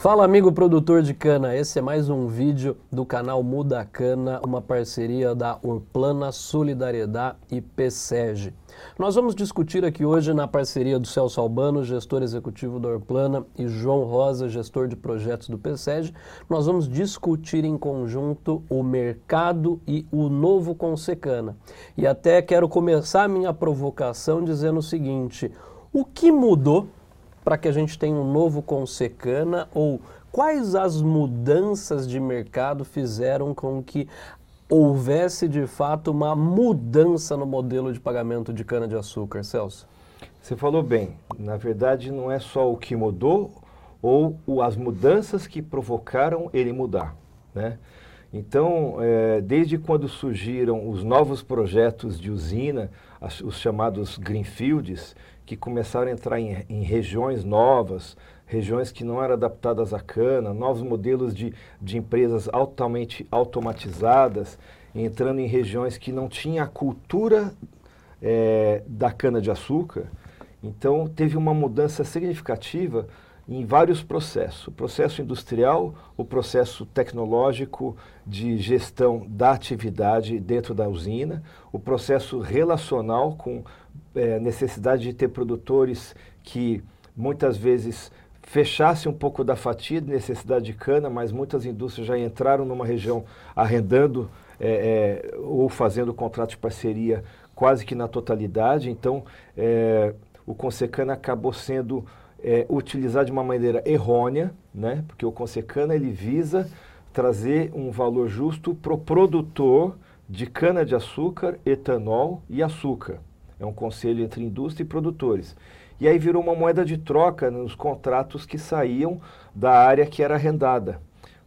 Fala amigo produtor de cana, esse é mais um vídeo do canal Muda Cana, uma parceria da Urplana Solidariedade e PSEG. Nós vamos discutir aqui hoje na parceria do Celso Albano, gestor executivo da Urplana, e João Rosa, gestor de projetos do PSEG, nós vamos discutir em conjunto o mercado e o novo Consecana. E até quero começar a minha provocação dizendo o seguinte, o que mudou para que a gente tenha um novo Consecana ou quais as mudanças de mercado fizeram com que houvesse de fato uma mudança no modelo de pagamento de cana-de-açúcar, Celso? Você falou bem, na verdade não é só o que mudou ou as mudanças que provocaram ele mudar, né? Então, é, desde quando surgiram os novos projetos de usina, as, os chamados greenfields, que começaram a entrar em, em, regiões novas, regiões que não eram adaptadas à cana, novos modelos de, de empresas altamente automatizadas, entrando em regiões que não tinha a cultura é, da cana-de-açúcar. Então, teve uma mudança significativa em vários processos. O processo industrial, o processo tecnológico de gestão da atividade dentro da usina, o processo relacional com é, necessidade de ter produtores que muitas vezes fechassem um pouco da fatia de necessidade de cana, mas muitas indústrias já entraram numa região arrendando é, é, ou fazendo contrato de parceria quase que na totalidade. Então, é, o Consecana acabou sendo é, utilizar de uma maneira errônea, né? porque o Consecana ele visa trazer um valor justo para o produtor de cana-de-açúcar, etanol e açúcar. É um conselho entre indústria e produtores. E aí virou uma moeda de troca nos contratos que saíam da área que era arrendada.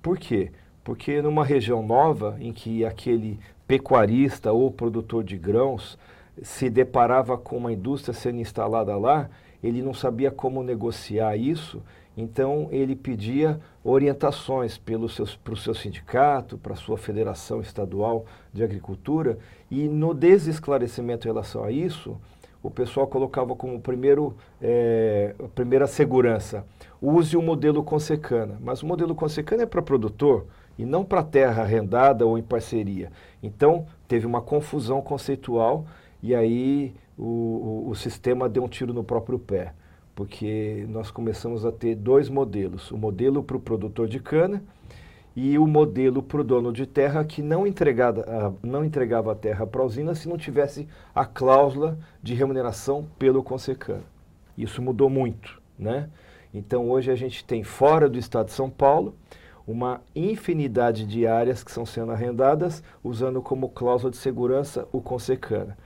Por quê? Porque numa região nova, em que aquele pecuarista ou produtor de grãos se deparava com uma indústria sendo instalada lá, ele não sabia como negociar isso, então ele pedia orientações para o seu sindicato, para a sua federação estadual de agricultura, e no desesclarecimento em relação a isso, o pessoal colocava como primeiro, é, primeira segurança, use o modelo Consecana. Mas o modelo Consecana é para produtor e não para terra arrendada ou em parceria. Então, teve uma confusão conceitual e aí o, o, o sistema deu um tiro no próprio pé, porque nós começamos a ter dois modelos, o modelo para o produtor de cana e o modelo para o dono de terra que não, entregada, não entregava a terra para a usina se não tivesse a cláusula de remuneração pelo Consecana. Isso mudou muito, né? Então hoje a gente tem fora do estado de São Paulo uma infinidade de áreas que estão sendo arrendadas usando como cláusula de segurança o Consecana.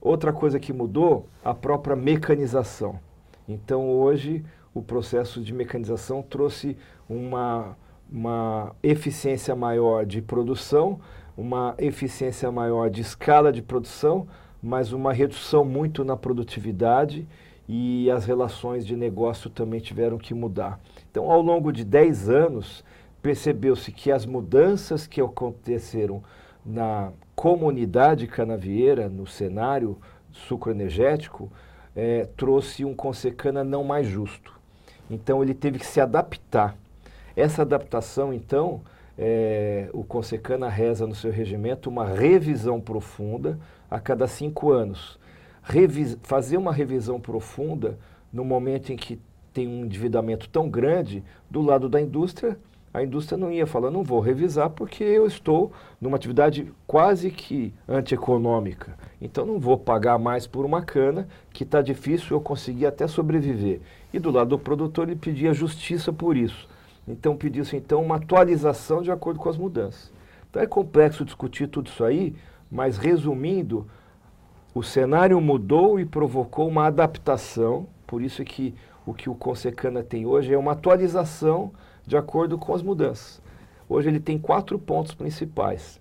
Outra coisa que mudou, a própria mecanização. Então, hoje, o processo de mecanização trouxe uma, uma eficiência maior de produção, uma eficiência maior de escala de produção, mas uma redução muito na produtividade e as relações de negócio também tiveram que mudar. Então, ao longo de 10 anos, percebeu-se que as mudanças que aconteceram na comunidade canavieira, no cenário sucroenergético, é, trouxe um Consecana não mais justo. Então ele teve que se adaptar. Essa adaptação, então, é, o Consecana reza no seu regimento uma revisão profunda a cada cinco anos. Revis fazer uma revisão profunda no momento em que tem um endividamento tão grande do lado da indústria a indústria não ia falar, não vou revisar porque eu estou numa atividade quase que antieconômica. Então não vou pagar mais por uma cana que está difícil eu conseguir até sobreviver. E do lado do produtor ele pedia justiça por isso. Então pediu-se então uma atualização de acordo com as mudanças. Então é complexo discutir tudo isso aí, mas resumindo, o cenário mudou e provocou uma adaptação, por isso é que o que o Consecana tem hoje é uma atualização de acordo com as mudanças. Hoje ele tem quatro pontos principais.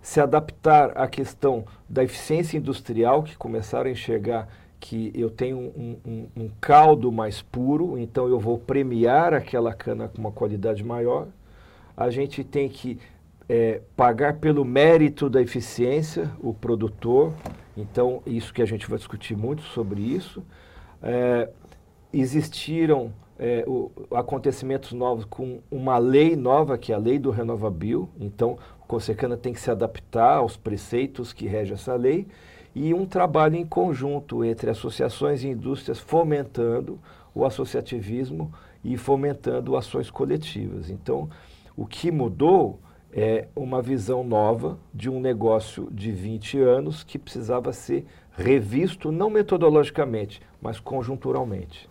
Se adaptar à questão da eficiência industrial, que começaram a enxergar que eu tenho um, um, um caldo mais puro, então eu vou premiar aquela cana com uma qualidade maior. A gente tem que é, pagar pelo mérito da eficiência o produtor, então isso que a gente vai discutir muito sobre isso. É, existiram é, o, acontecimentos novos com uma lei nova, que é a lei do Renovabil. Então, o Consecana tem que se adaptar aos preceitos que regem essa lei e um trabalho em conjunto entre associações e indústrias fomentando o associativismo e fomentando ações coletivas. Então, o que mudou é uma visão nova de um negócio de 20 anos que precisava ser revisto, não metodologicamente, mas conjunturalmente.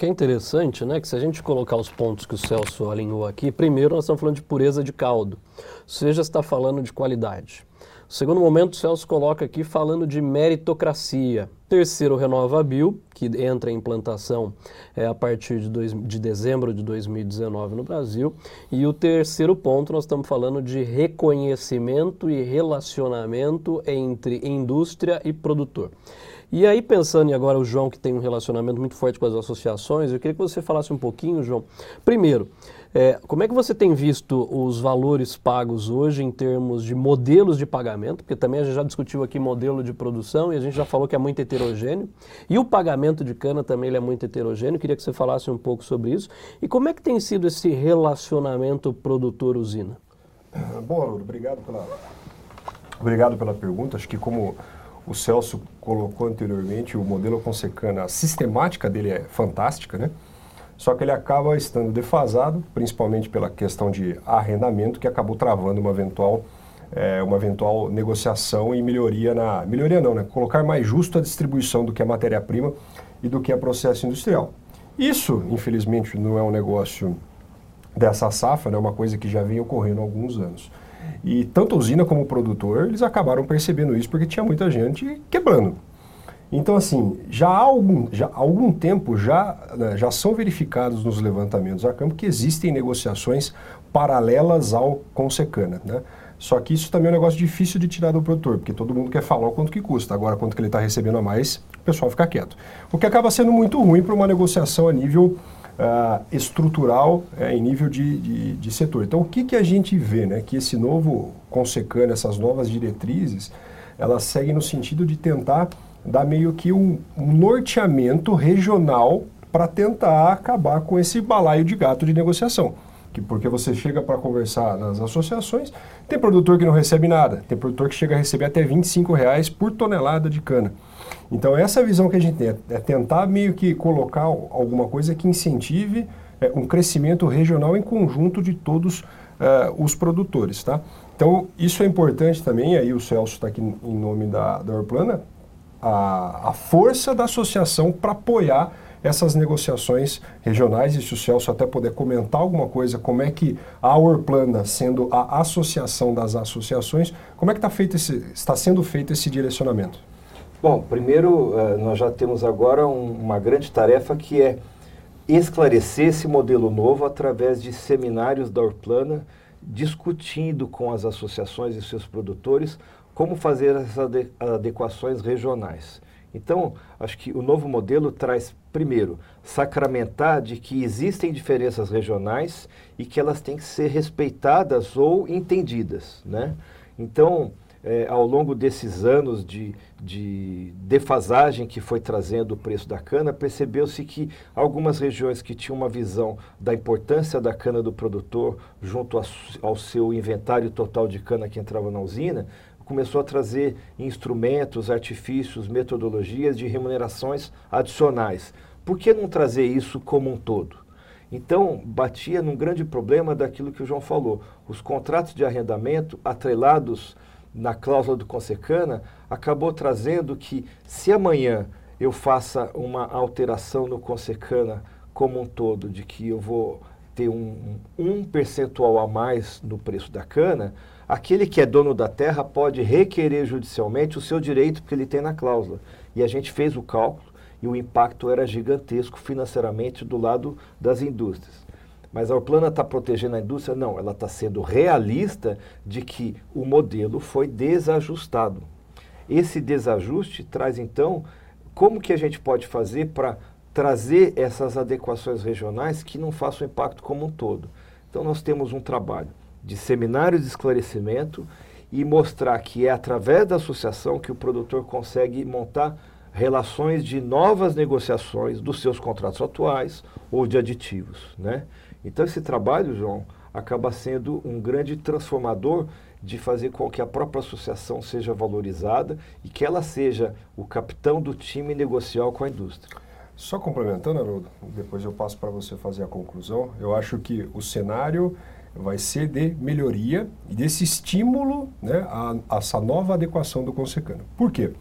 Que é interessante, né, que se a gente colocar os pontos que o Celso alinhou aqui, primeiro nós estamos falando de pureza de caldo, ou seja, está falando de qualidade. Segundo momento, o Celso coloca aqui falando de meritocracia. Terceiro, Renovabil, que entra em implantação é, a partir de, dois, de dezembro de 2019 no Brasil. E o terceiro ponto, nós estamos falando de reconhecimento e relacionamento entre indústria e produtor. E aí, pensando, e agora o João, que tem um relacionamento muito forte com as associações, eu queria que você falasse um pouquinho, João. Primeiro, é, como é que você tem visto os valores pagos hoje em termos de modelos de pagamento? Porque também a gente já discutiu aqui modelo de produção e a gente já falou que é muito heterogêneo. E o pagamento de cana também é muito heterogêneo. Queria que você falasse um pouco sobre isso. E como é que tem sido esse relacionamento produtor-usina? Bom, Arthur, obrigado pela, obrigado pela pergunta. Acho que como o Celso colocou anteriormente, o modelo Consecana, a sistemática dele é fantástica, né? Só que ele acaba estando defasado, principalmente pela questão de arrendamento, que acabou travando uma eventual, é, uma eventual negociação e melhoria na. Melhoria não, né? Colocar mais justo a distribuição do que a matéria-prima e do que é processo industrial. Isso, infelizmente, não é um negócio dessa safra, é né? uma coisa que já vem ocorrendo há alguns anos. E tanto a usina como o produtor, eles acabaram percebendo isso porque tinha muita gente quebrando. Então, assim, já há algum, já, há algum tempo já, né, já são verificados nos levantamentos a campo que existem negociações paralelas ao Consecana, né? Só que isso também é um negócio difícil de tirar do produtor, porque todo mundo quer falar o quanto que custa. Agora, quanto que ele está recebendo a mais, o pessoal fica quieto. O que acaba sendo muito ruim para uma negociação a nível uh, estrutural, é, em nível de, de, de, setor. Então, o que, que a gente vê? Né? Que esse novo Consecana, essas novas diretrizes, elas seguem no sentido de tentar dá meio que um, um norteamento regional para tentar acabar com esse balaio de gato de negociação. Que porque você chega para conversar nas associações, tem produtor que não recebe nada, tem produtor que chega a receber até 25 reais por tonelada de cana. Então essa visão que a gente tem é, é tentar meio que colocar alguma coisa que incentive é, um crescimento regional em conjunto de todos uh, os produtores, tá? Então isso é importante também, aí o Celso está aqui em nome da, da Orplana, a, a força da associação para apoiar essas negociações regionais e se o Celso até puder comentar alguma coisa, como é que a Orplana, sendo a associação das associações, como é que tá feito esse, está sendo feito esse direcionamento? Bom, primeiro, uh, nós já temos agora um, uma grande tarefa que é esclarecer esse modelo novo através de seminários da Orplana, discutindo com as associações e seus produtores como fazer essas adequações regionais. Então, acho que o novo modelo traz, primeiro, sacramentar de que existem diferenças regionais e que elas têm que ser respeitadas ou entendidas. Né? Então, é, ao longo desses anos de, de defasagem que foi trazendo o preço da cana, percebeu-se que algumas regiões que tinham uma visão da importância da cana do produtor junto a, ao seu inventário total de cana que entrava na usina, começou a trazer instrumentos, artifícios, metodologias de remunerações adicionais. Por que não trazer isso como um todo? Então, batia num grande problema daquilo que o João falou. Os contratos de arrendamento atrelados na cláusula do Consecana acabou trazendo que se amanhã eu faça uma alteração no Consecana como um todo, de que eu vou ter um, um percentual a mais no preço da cana, aquele que é dono da terra pode requerer judicialmente o seu direito que ele tem na cláusula. E a gente fez o cálculo e o impacto era gigantesco financeiramente do lado das indústrias. Mas a Orplana está protegendo a indústria? Não, ela está sendo realista de que o modelo foi desajustado. Esse desajuste traz então como que a gente pode fazer para trazer essas adequações regionais que não façam impacto como um todo. Então nós temos um trabalho de seminários de esclarecimento e mostrar que é através da associação que o produtor consegue montar relações de novas negociações dos seus contratos atuais ou de aditivos. Né? Então, esse trabalho, João, acaba sendo um grande transformador de fazer com que a própria associação seja valorizada e que ela seja o capitão do time negocial com a indústria. Só complementando, Haroldo, depois eu passo para você fazer a conclusão. Eu acho que o cenário vai ser de melhoria e desse estímulo né, a, a essa nova adequação do Consecana. Por quê?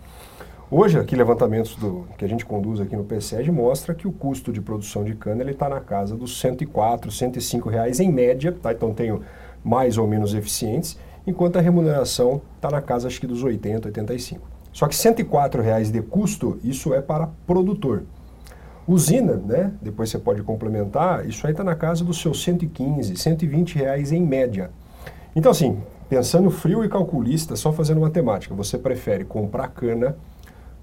Hoje, aqui, levantamentos do, que a gente conduz aqui no PSEG mostra que o custo de produção de cana está na casa dos 104, 105 reais em média, tá? então tenho mais ou menos eficientes, enquanto a remuneração está na casa acho que dos 80, 85. Só que 104 reais de custo, isso é para produtor. Usina, né? Depois você pode complementar, isso aí está na casa dos seus 115, 120 reais em média. Então, assim, pensando frio e calculista, só fazendo matemática, você prefere comprar cana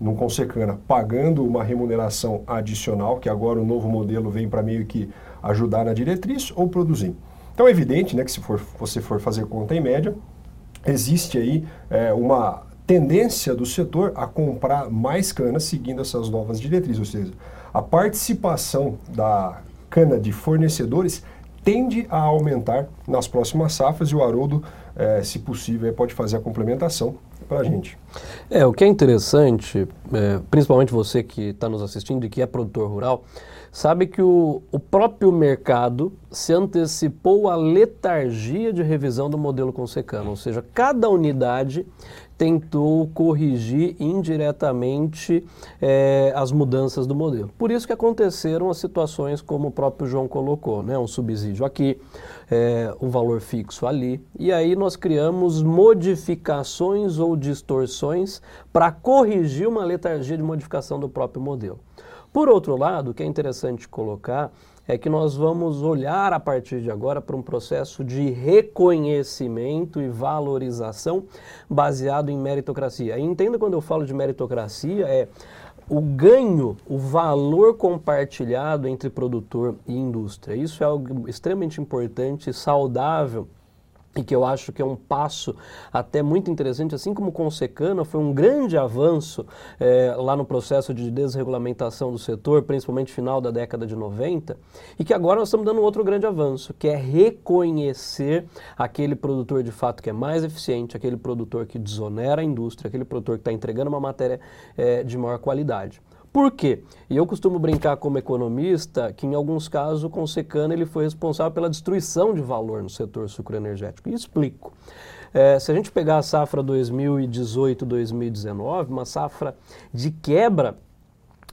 num Consecana pagando uma remuneração adicional, que agora o novo modelo vem para meio que ajudar na diretriz, ou produzir? Então é evidente né, que se for, você for fazer conta em média, existe aí é, uma tendência do setor a comprar mais cana seguindo essas novas diretrizes, ou seja, a participação da cana de fornecedores tende a aumentar nas próximas safras e o Haroldo, é, se possível, pode fazer a complementação para a gente. É, o que é interessante, é, principalmente você que está nos assistindo e que é produtor rural, sabe que o, o próprio mercado se antecipou à letargia de revisão do modelo consecano, ou seja, cada unidade tentou corrigir indiretamente é, as mudanças do modelo. Por isso que aconteceram as situações como o próprio João colocou, né? um subsídio aqui, é, um valor fixo ali, e aí nós criamos modificações ou distorções para corrigir uma letargia de modificação do próprio modelo. Por outro lado, o que é interessante colocar é que nós vamos olhar a partir de agora para um processo de reconhecimento e valorização baseado em meritocracia. E entenda quando eu falo de meritocracia é o ganho, o valor compartilhado entre produtor e indústria. Isso é algo extremamente importante, saudável e que eu acho que é um passo até muito interessante, assim como com o Secana foi um grande avanço é, lá no processo de desregulamentação do setor, principalmente final da década de 90, e que agora nós estamos dando outro grande avanço, que é reconhecer aquele produtor de fato que é mais eficiente, aquele produtor que desonera a indústria, aquele produtor que está entregando uma matéria é, de maior qualidade. Por quê? E eu costumo brincar como economista que em alguns casos o Consecana ele foi responsável pela destruição de valor no setor sucroenergético. E explico. É, se a gente pegar a safra 2018-2019, uma safra de quebra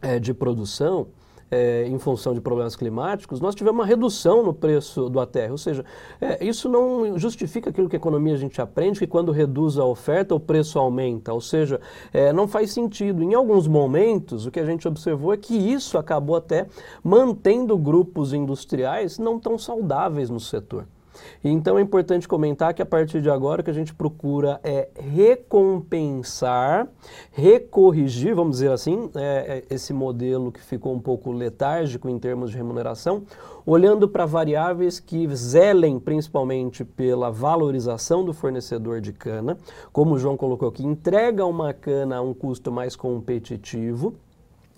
é, de produção, é, em função de problemas climáticos, nós tivemos uma redução no preço do ATR. Ou seja, é, isso não justifica aquilo que a economia a gente aprende, que quando reduz a oferta, o preço aumenta. Ou seja, é, não faz sentido. Em alguns momentos, o que a gente observou é que isso acabou até mantendo grupos industriais não tão saudáveis no setor. Então é importante comentar que a partir de agora o que a gente procura é recompensar, recorrigir, vamos dizer assim, é, é esse modelo que ficou um pouco letárgico em termos de remuneração, olhando para variáveis que zelem principalmente pela valorização do fornecedor de cana, como o João colocou aqui, entrega uma cana a um custo mais competitivo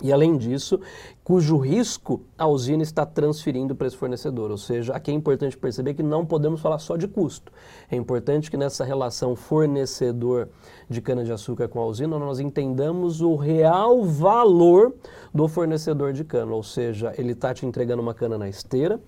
e além disso, cujo risco a usina está transferindo para esse fornecedor. Ou seja, aqui é importante perceber que não podemos falar só de custo. É importante que nessa relação fornecedor de cana-de-açúcar com a usina nós entendamos o real valor do fornecedor de cana. Ou seja, ele está te entregando uma cana na esteira,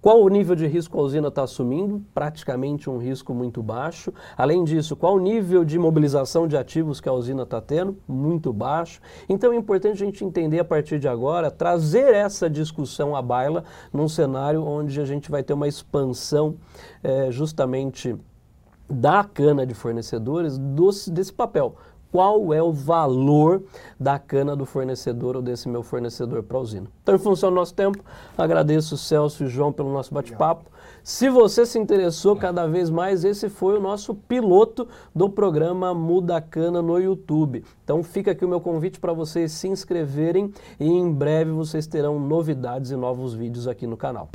qual o nível de risco a usina está assumindo? Praticamente um risco muito baixo. Além disso, qual o nível de mobilização de ativos que a usina está tendo? Muito baixo. Então é importante a gente entender a partir de agora, trazer essa discussão à baila num cenário onde a gente vai ter uma expansão é, justamente da cana de fornecedores desse papel qual é o valor da cana do fornecedor ou desse meu fornecedor para a usina. Então, em função do nosso tempo, agradeço o Celso e o João pelo nosso bate-papo. Se você se interessou cada vez mais, esse foi o nosso piloto do programa Muda Cana no YouTube. Então fica aqui o meu convite para vocês se inscreverem e em breve vocês terão novidades e novos vídeos aqui no canal.